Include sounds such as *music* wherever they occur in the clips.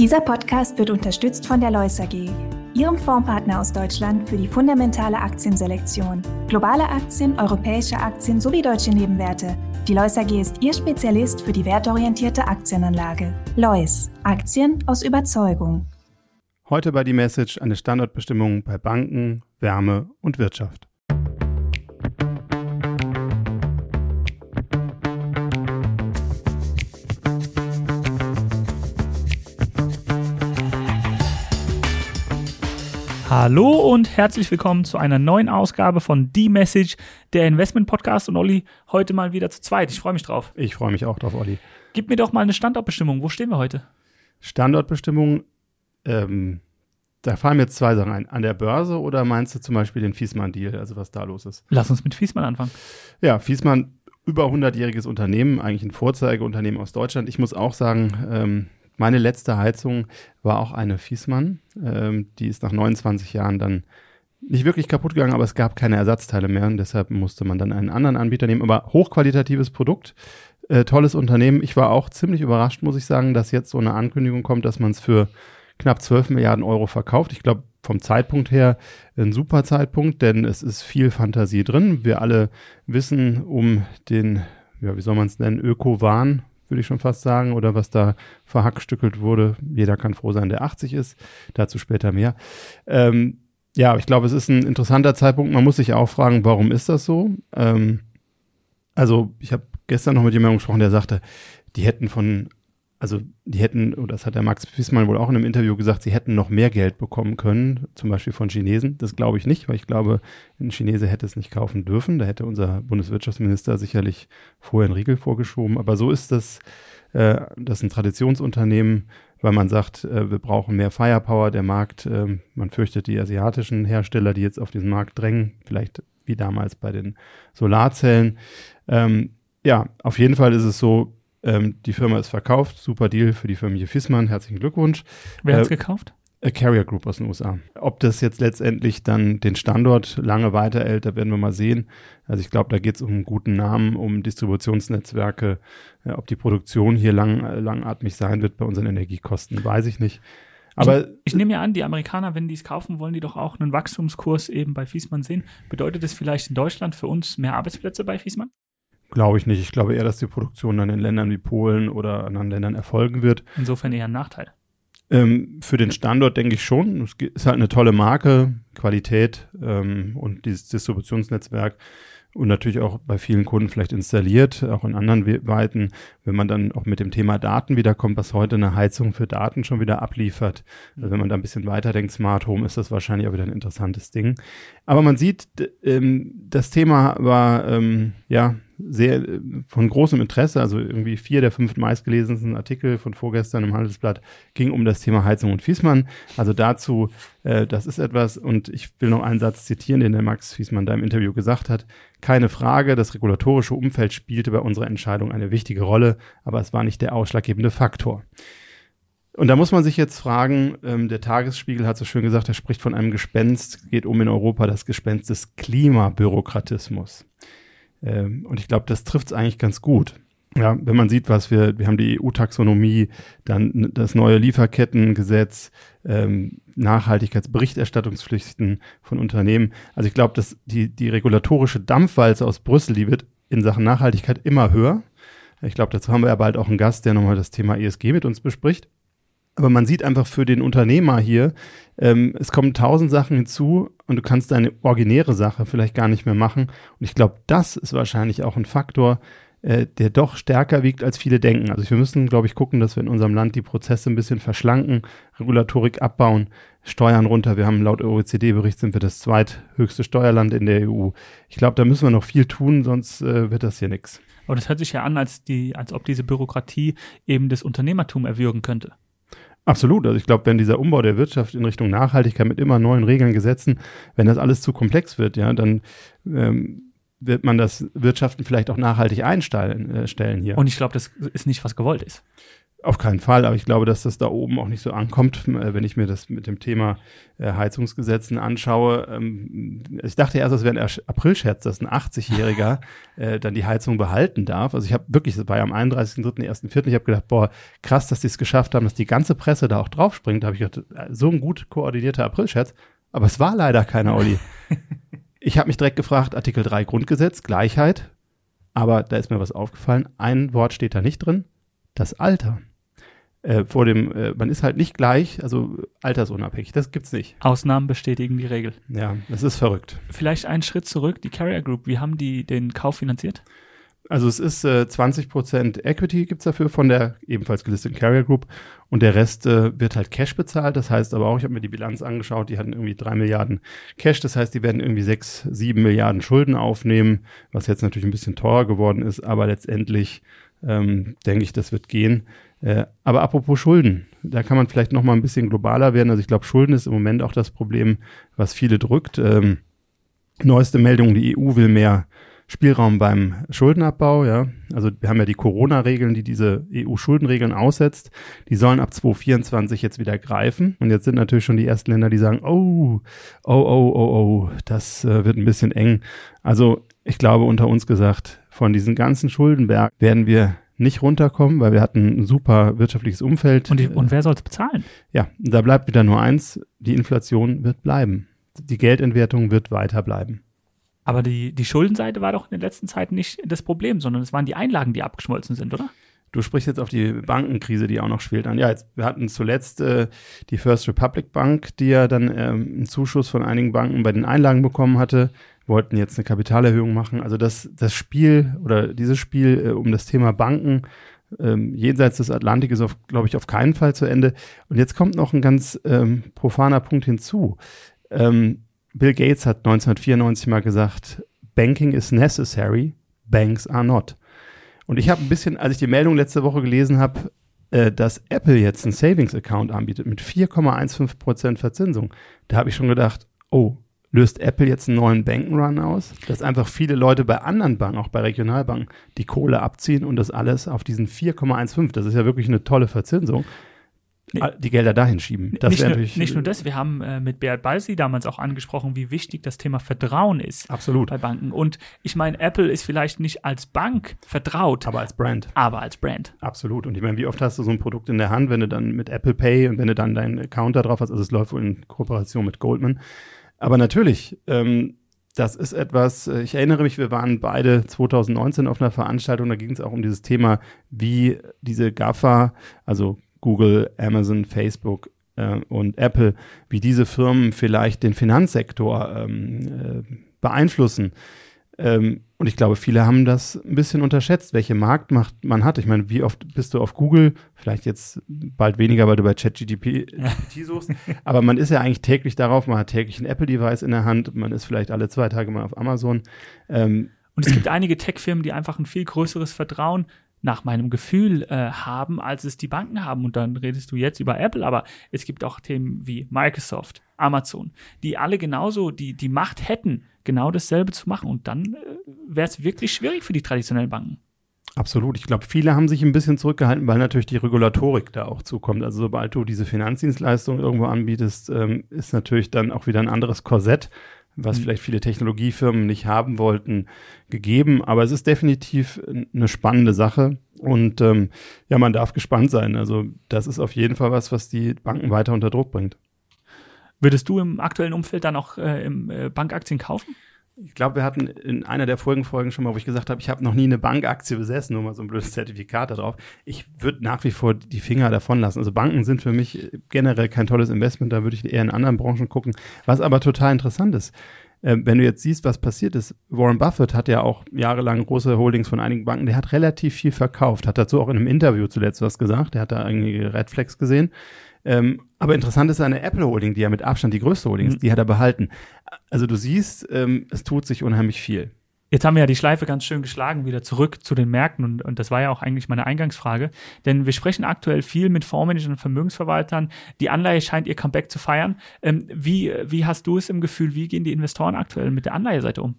Dieser Podcast wird unterstützt von der Leus AG, Ihrem Fondspartner aus Deutschland für die fundamentale Aktienselektion. Globale Aktien, europäische Aktien sowie deutsche Nebenwerte. Die Leus AG ist Ihr Spezialist für die wertorientierte Aktienanlage. Leus, Aktien aus Überzeugung. Heute bei die Message eine Standortbestimmung bei Banken, Wärme und Wirtschaft. Hallo und herzlich willkommen zu einer neuen Ausgabe von The Message, der Investment Podcast. Und Olli, heute mal wieder zu zweit. Ich freue mich drauf. Ich freue mich auch drauf, Olli. Gib mir doch mal eine Standortbestimmung. Wo stehen wir heute? Standortbestimmung, ähm, da fallen mir jetzt zwei Sachen ein. An der Börse oder meinst du zum Beispiel den Fiesmann-Deal, also was da los ist? Lass uns mit Fiesmann anfangen. Ja, Fiesmann, über 100-jähriges Unternehmen, eigentlich ein Vorzeigeunternehmen aus Deutschland. Ich muss auch sagen, ähm, meine letzte Heizung war auch eine Fiesmann. Ähm, die ist nach 29 Jahren dann nicht wirklich kaputt gegangen, aber es gab keine Ersatzteile mehr und deshalb musste man dann einen anderen Anbieter nehmen. Aber hochqualitatives Produkt, äh, tolles Unternehmen. Ich war auch ziemlich überrascht, muss ich sagen, dass jetzt so eine Ankündigung kommt, dass man es für knapp 12 Milliarden Euro verkauft. Ich glaube, vom Zeitpunkt her ein super Zeitpunkt, denn es ist viel Fantasie drin. Wir alle wissen um den, ja, wie soll man es nennen, Öko-Wahn, würde ich schon fast sagen, oder was da verhackstückelt wurde. Jeder kann froh sein, der 80 ist. Dazu später mehr. Ähm, ja, ich glaube, es ist ein interessanter Zeitpunkt. Man muss sich auch fragen, warum ist das so? Ähm, also, ich habe gestern noch mit jemandem gesprochen, der sagte, die hätten von also die hätten, oder das hat der Max Fissmann wohl auch in einem Interview gesagt, sie hätten noch mehr Geld bekommen können, zum Beispiel von Chinesen. Das glaube ich nicht, weil ich glaube, ein Chinese hätte es nicht kaufen dürfen. Da hätte unser Bundeswirtschaftsminister sicherlich vorher einen Riegel vorgeschoben. Aber so ist das, äh, das ist ein Traditionsunternehmen, weil man sagt, äh, wir brauchen mehr Firepower. Der Markt, äh, man fürchtet die asiatischen Hersteller, die jetzt auf diesen Markt drängen, vielleicht wie damals bei den Solarzellen. Ähm, ja, auf jeden Fall ist es so, ähm, die Firma ist verkauft. Super Deal für die Familie Fissmann. Herzlichen Glückwunsch. Wer hat es äh, gekauft? A Carrier Group aus den USA. Ob das jetzt letztendlich dann den Standort lange weiterhält, da werden wir mal sehen. Also ich glaube, da geht es um einen guten Namen, um Distributionsnetzwerke. Äh, ob die Produktion hier lang, langatmig sein wird bei unseren Energiekosten, weiß ich nicht. Aber ich, ich nehme ja an, die Amerikaner, wenn die es kaufen, wollen die doch auch einen Wachstumskurs eben bei Fiesmann sehen. Bedeutet das vielleicht in Deutschland für uns mehr Arbeitsplätze bei Fiesmann? Glaube ich nicht. Ich glaube eher, dass die Produktion dann in Ländern wie Polen oder anderen Ländern erfolgen wird. Insofern eher ein Nachteil. Ähm, für den Standort denke ich schon. Es ist halt eine tolle Marke, Qualität ähm, und dieses Distributionsnetzwerk und natürlich auch bei vielen Kunden vielleicht installiert, auch in anderen Weiten, wenn man dann auch mit dem Thema Daten wiederkommt, was heute eine Heizung für Daten schon wieder abliefert. Also wenn man da ein bisschen weiterdenkt, Smart Home, ist das wahrscheinlich auch wieder ein interessantes Ding. Aber man sieht, ähm, das Thema war ähm, ja sehr äh, von großem Interesse, also irgendwie vier der fünf meistgelesensten Artikel von vorgestern im Handelsblatt ging um das Thema Heizung und Fiesmann. Also dazu, äh, das ist etwas, und ich will noch einen Satz zitieren, den der Max Fiesmann da im Interview gesagt hat. Keine Frage, das regulatorische Umfeld spielte bei unserer Entscheidung eine wichtige Rolle, aber es war nicht der ausschlaggebende Faktor. Und da muss man sich jetzt fragen, ähm, der Tagesspiegel hat so schön gesagt, er spricht von einem Gespenst, geht um in Europa das Gespenst des Klimabürokratismus. Ähm, und ich glaube, das trifft es eigentlich ganz gut. Ja, wenn man sieht, was wir, wir haben die EU-Taxonomie, dann das neue Lieferkettengesetz, ähm, Nachhaltigkeitsberichterstattungspflichten von Unternehmen. Also ich glaube, dass die, die regulatorische Dampfwalze aus Brüssel, die wird in Sachen Nachhaltigkeit immer höher. Ich glaube, dazu haben wir ja bald auch einen Gast, der nochmal das Thema ESG mit uns bespricht. Aber man sieht einfach für den Unternehmer hier, ähm, es kommen tausend Sachen hinzu und du kannst deine originäre Sache vielleicht gar nicht mehr machen. Und ich glaube, das ist wahrscheinlich auch ein Faktor, äh, der doch stärker wiegt, als viele denken. Also wir müssen, glaube ich, gucken, dass wir in unserem Land die Prozesse ein bisschen verschlanken, Regulatorik abbauen, Steuern runter. Wir haben laut OECD-Bericht sind wir das zweithöchste Steuerland in der EU. Ich glaube, da müssen wir noch viel tun, sonst äh, wird das hier nichts. Aber das hört sich ja an, als, die, als ob diese Bürokratie eben das Unternehmertum erwürgen könnte. Absolut. Also ich glaube, wenn dieser Umbau der Wirtschaft in Richtung Nachhaltigkeit mit immer neuen Regeln, Gesetzen, wenn das alles zu komplex wird, ja, dann ähm, wird man das Wirtschaften vielleicht auch nachhaltig einstellen äh, stellen hier. Und ich glaube, das ist nicht, was gewollt ist. Auf keinen Fall, aber ich glaube, dass das da oben auch nicht so ankommt, äh, wenn ich mir das mit dem Thema äh, Heizungsgesetzen anschaue. Ähm, ich dachte erst, das wäre ein Aprilscherz, dass ein 80-Jähriger *laughs* äh, dann die Heizung behalten darf. Also ich habe wirklich, das war ja am 31.3.1.4., ich habe gedacht, boah, krass, dass die es geschafft haben, dass die ganze Presse da auch drauf springt. Da habe ich gedacht, so ein gut koordinierter Aprilscherz. Aber es war leider keiner, Olli. *laughs* ich habe mich direkt gefragt, Artikel 3 Grundgesetz, Gleichheit. Aber da ist mir was aufgefallen. Ein Wort steht da nicht drin. Das Alter äh, vor dem, äh, man ist halt nicht gleich, also altersunabhängig. Das gibt's nicht. Ausnahmen bestätigen die Regel. Ja, das ist verrückt. Vielleicht einen Schritt zurück, die Carrier Group, wie haben die den Kauf finanziert? Also es ist äh, 20% Equity gibt's dafür von der ebenfalls gelisteten Carrier Group und der Rest äh, wird halt Cash bezahlt. Das heißt aber auch, ich habe mir die Bilanz angeschaut, die hatten irgendwie drei Milliarden Cash. Das heißt, die werden irgendwie sechs, sieben Milliarden Schulden aufnehmen, was jetzt natürlich ein bisschen teurer geworden ist, aber letztendlich ähm, denke ich, das wird gehen. Äh, aber apropos Schulden, da kann man vielleicht noch mal ein bisschen globaler werden. Also ich glaube, Schulden ist im Moment auch das Problem, was viele drückt. Ähm, neueste Meldung, die EU will mehr Spielraum beim Schuldenabbau, ja. Also wir haben ja die Corona-Regeln, die diese EU-Schuldenregeln aussetzt. Die sollen ab 2024 jetzt wieder greifen. Und jetzt sind natürlich schon die ersten Länder, die sagen, oh, oh, oh, oh, oh, das äh, wird ein bisschen eng. Also ich glaube, unter uns gesagt, von diesen ganzen Schuldenberg werden wir nicht runterkommen, weil wir hatten ein super wirtschaftliches Umfeld. Und, die, und wer soll es bezahlen? Ja, da bleibt wieder nur eins, die Inflation wird bleiben. Die Geldentwertung wird weiter bleiben. Aber die, die Schuldenseite war doch in den letzten Zeiten nicht das Problem, sondern es waren die Einlagen, die abgeschmolzen sind, oder? Du sprichst jetzt auf die Bankenkrise, die auch noch schwelt an. Ja, jetzt, wir hatten zuletzt äh, die First Republic Bank, die ja dann ähm, einen Zuschuss von einigen Banken bei den Einlagen bekommen hatte wollten jetzt eine Kapitalerhöhung machen. Also das, das Spiel oder dieses Spiel äh, um das Thema Banken ähm, jenseits des Atlantik ist, glaube ich, auf keinen Fall zu Ende. Und jetzt kommt noch ein ganz ähm, profaner Punkt hinzu. Ähm, Bill Gates hat 1994 mal gesagt, Banking is necessary, banks are not. Und ich habe ein bisschen, als ich die Meldung letzte Woche gelesen habe, äh, dass Apple jetzt einen Savings-Account anbietet mit 4,15% Verzinsung, da habe ich schon gedacht, oh, löst Apple jetzt einen neuen Bankenrun aus, dass einfach viele Leute bei anderen Banken, auch bei Regionalbanken, die Kohle abziehen und das alles auf diesen 4,15, das ist ja wirklich eine tolle Verzinsung, nee. die Gelder dahin schieben. Das nicht, nur, nicht nur das, wir haben äh, mit Beat Balsi damals auch angesprochen, wie wichtig das Thema Vertrauen ist Absolut. bei Banken. Und ich meine, Apple ist vielleicht nicht als Bank vertraut. Aber als Brand. Aber als Brand. Absolut. Und ich meine, wie oft hast du so ein Produkt in der Hand, wenn du dann mit Apple Pay und wenn du dann deinen Account da drauf hast, also es läuft wohl in Kooperation mit Goldman, aber natürlich, ähm, das ist etwas, äh, ich erinnere mich, wir waren beide 2019 auf einer Veranstaltung, da ging es auch um dieses Thema, wie diese GAFA, also Google, Amazon, Facebook äh, und Apple, wie diese Firmen vielleicht den Finanzsektor ähm, äh, beeinflussen. Ähm, und ich glaube, viele haben das ein bisschen unterschätzt, welche Marktmacht man hat. Ich meine, wie oft bist du auf Google? Vielleicht jetzt bald weniger, weil du bei ChatGPT suchst. *laughs* Aber man ist ja eigentlich täglich darauf. Man hat täglich ein Apple-Device in der Hand. Man ist vielleicht alle zwei Tage mal auf Amazon. Ähm, und es gibt einige Tech-Firmen, die einfach ein viel größeres Vertrauen nach meinem Gefühl äh, haben, als es die Banken haben. Und dann redest du jetzt über Apple, aber es gibt auch Themen wie Microsoft, Amazon, die alle genauso die, die Macht hätten, genau dasselbe zu machen. Und dann äh, wäre es wirklich schwierig für die traditionellen Banken. Absolut. Ich glaube, viele haben sich ein bisschen zurückgehalten, weil natürlich die Regulatorik da auch zukommt. Also sobald du diese Finanzdienstleistung irgendwo anbietest, ähm, ist natürlich dann auch wieder ein anderes Korsett, was mhm. vielleicht viele Technologiefirmen nicht haben wollten, gegeben. Aber es ist definitiv eine spannende Sache. Und ähm, ja, man darf gespannt sein. Also das ist auf jeden Fall was, was die Banken weiter unter Druck bringt. Würdest du im aktuellen Umfeld dann auch äh, im, äh, Bankaktien kaufen? Ich glaube, wir hatten in einer der Folgen Folgen schon mal, wo ich gesagt habe, ich habe noch nie eine Bankaktie besessen, nur mal so ein blödes Zertifikat darauf. Ich würde nach wie vor die Finger davon lassen. Also Banken sind für mich generell kein tolles Investment, da würde ich eher in anderen Branchen gucken. Was aber total interessant ist, äh, wenn du jetzt siehst, was passiert ist, Warren Buffett hat ja auch jahrelang große Holdings von einigen Banken, der hat relativ viel verkauft, hat dazu auch in einem Interview zuletzt was gesagt, der hat da einige Red Flags gesehen. Ähm, aber interessant ist seine Apple Holding, die ja mit Abstand die größte Holding ist, mhm. die hat er behalten. Also du siehst, ähm, es tut sich unheimlich viel. Jetzt haben wir ja die Schleife ganz schön geschlagen, wieder zurück zu den Märkten und, und das war ja auch eigentlich meine Eingangsfrage. Denn wir sprechen aktuell viel mit Fondsmanagern und Vermögensverwaltern. Die Anleihe scheint ihr Comeback zu feiern. Ähm, wie, wie hast du es im Gefühl, wie gehen die Investoren aktuell mit der Anleiheseite um?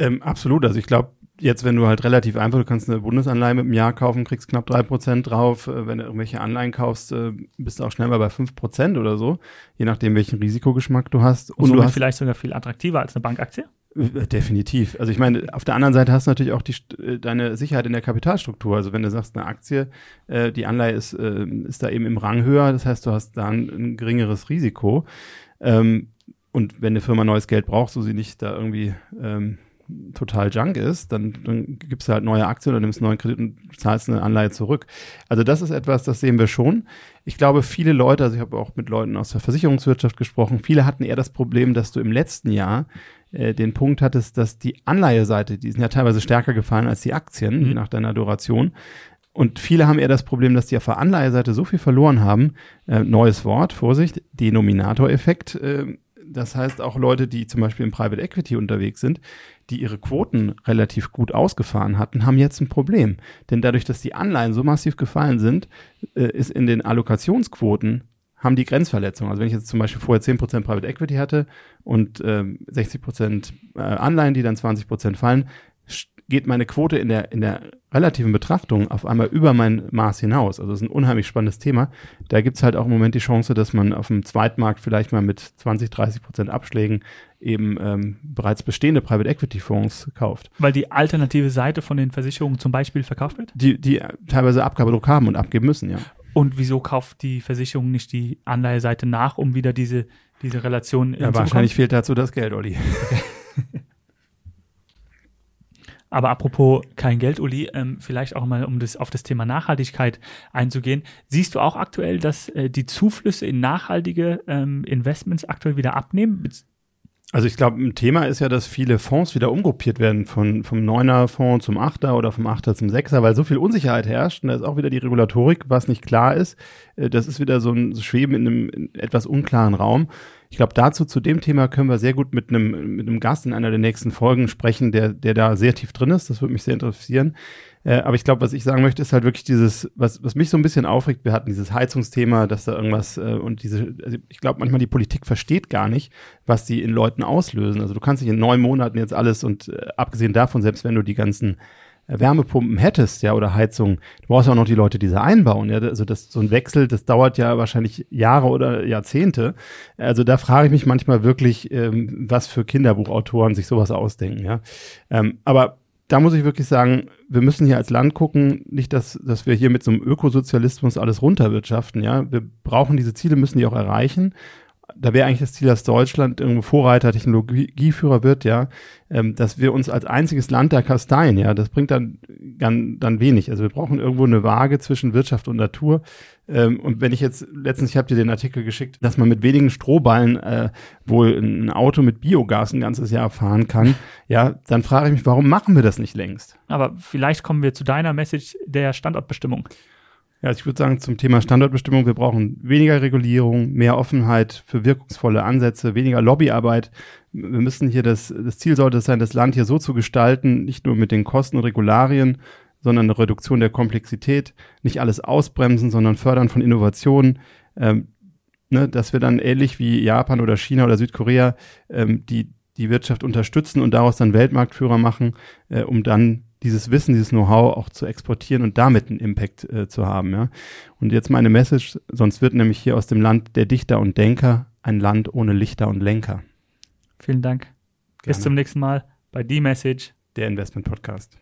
Ähm, absolut. Also ich glaube, jetzt, wenn du halt relativ einfach, du kannst eine Bundesanleihe mit einem Jahr kaufen, kriegst knapp drei Prozent drauf. Äh, wenn du irgendwelche Anleihen kaufst, äh, bist du auch schnell mal bei fünf Prozent oder so, je nachdem, welchen Risikogeschmack du hast. Und, Und du hast vielleicht sogar viel attraktiver als eine Bankaktie? Äh, definitiv. Also ich meine, auf der anderen Seite hast du natürlich auch die, deine Sicherheit in der Kapitalstruktur. Also wenn du sagst, eine Aktie, äh, die Anleihe ist, äh, ist da eben im Rang höher, das heißt, du hast da ein, ein geringeres Risiko. Ähm, und wenn eine Firma neues Geld braucht, so sie nicht da irgendwie ähm, total junk ist, dann, dann gibst du halt neue Aktien oder nimmst einen neuen Kredit und zahlst eine Anleihe zurück. Also das ist etwas, das sehen wir schon. Ich glaube, viele Leute, also ich habe auch mit Leuten aus der Versicherungswirtschaft gesprochen, viele hatten eher das Problem, dass du im letzten Jahr äh, den Punkt hattest, dass die Anleiheseite, die sind ja teilweise stärker gefallen als die Aktien, mhm. je nach deiner Duration. Und viele haben eher das Problem, dass die auf der Anleiheseite so viel verloren haben. Äh, neues Wort, Vorsicht, Denominatoreffekt. Äh, das heißt auch Leute, die zum Beispiel im Private Equity unterwegs sind, die ihre Quoten relativ gut ausgefahren hatten, haben jetzt ein Problem. Denn dadurch, dass die Anleihen so massiv gefallen sind, äh, ist in den Allokationsquoten haben die Grenzverletzungen. Also wenn ich jetzt zum Beispiel vorher 10% Private Equity hatte und äh, 60% äh, Anleihen, die dann 20% fallen, geht meine Quote in der, in der relativen Betrachtung auf einmal über mein Maß hinaus. Also das ist ein unheimlich spannendes Thema. Da gibt's halt auch im Moment die Chance, dass man auf dem Zweitmarkt vielleicht mal mit 20, 30 Prozent Abschlägen eben ähm, bereits bestehende Private Equity Fonds kauft. Weil die alternative Seite von den Versicherungen zum Beispiel verkauft wird? Die, die teilweise Abgabedruck haben und abgeben müssen, ja. Und wieso kauft die Versicherung nicht die Anleiheseite nach, um wieder diese, diese Relation Ja, wahrscheinlich fehlt dazu das Geld, Olli. *laughs* Aber apropos kein Geld, Uli, ähm, vielleicht auch mal, um das auf das Thema Nachhaltigkeit einzugehen. Siehst du auch aktuell, dass äh, die Zuflüsse in nachhaltige ähm, Investments aktuell wieder abnehmen? Also ich glaube, ein Thema ist ja, dass viele Fonds wieder umgruppiert werden von, vom Neuner Fonds zum Achter oder vom Achter zum Sechser, weil so viel Unsicherheit herrscht und da ist auch wieder die Regulatorik, was nicht klar ist. Äh, das ist wieder so ein Schweben in einem in etwas unklaren Raum. Ich glaube, dazu zu dem Thema können wir sehr gut mit einem mit einem Gast in einer der nächsten Folgen sprechen, der der da sehr tief drin ist. Das würde mich sehr interessieren. Äh, aber ich glaube, was ich sagen möchte, ist halt wirklich dieses, was was mich so ein bisschen aufregt. Wir hatten dieses Heizungsthema, dass da irgendwas äh, und diese. Also ich glaube, manchmal die Politik versteht gar nicht, was die in Leuten auslösen. Also du kannst nicht in neun Monaten jetzt alles und äh, abgesehen davon, selbst wenn du die ganzen Wärmepumpen hättest, ja, oder Heizung, du brauchst auch noch die Leute, die sie einbauen, ja, also das, so ein Wechsel, das dauert ja wahrscheinlich Jahre oder Jahrzehnte. Also da frage ich mich manchmal wirklich, ähm, was für Kinderbuchautoren sich sowas ausdenken, ja. Ähm, aber da muss ich wirklich sagen, wir müssen hier als Land gucken, nicht, dass, dass wir hier mit so einem Ökosozialismus alles runterwirtschaften, ja. Wir brauchen diese Ziele, müssen die auch erreichen da wäre eigentlich das Ziel, dass Deutschland irgendwo Vorreiter, Technologieführer wird, ja, ähm, dass wir uns als einziges Land der Kasteien, ja, das bringt dann, dann, dann wenig. Also wir brauchen irgendwo eine Waage zwischen Wirtschaft und Natur. Ähm, und wenn ich jetzt, letztens, ich habe dir den Artikel geschickt, dass man mit wenigen Strohballen äh, wohl ein Auto mit Biogas ein ganzes Jahr fahren kann, ja, dann frage ich mich, warum machen wir das nicht längst? Aber vielleicht kommen wir zu deiner Message der Standortbestimmung. Ja, ich würde sagen, zum Thema Standortbestimmung, wir brauchen weniger Regulierung, mehr Offenheit für wirkungsvolle Ansätze, weniger Lobbyarbeit. Wir müssen hier das, das Ziel sollte es sein, das Land hier so zu gestalten, nicht nur mit den Kosten und Regularien, sondern eine Reduktion der Komplexität, nicht alles ausbremsen, sondern fördern von Innovationen, ähm, ne, dass wir dann ähnlich wie Japan oder China oder Südkorea ähm, die, die Wirtschaft unterstützen und daraus dann Weltmarktführer machen, äh, um dann dieses Wissen, dieses Know-how auch zu exportieren und damit einen Impact äh, zu haben. Ja? Und jetzt meine Message, sonst wird nämlich hier aus dem Land der Dichter und Denker ein Land ohne Lichter und Lenker. Vielen Dank. Gerne. Bis zum nächsten Mal bei The Message, der Investment Podcast.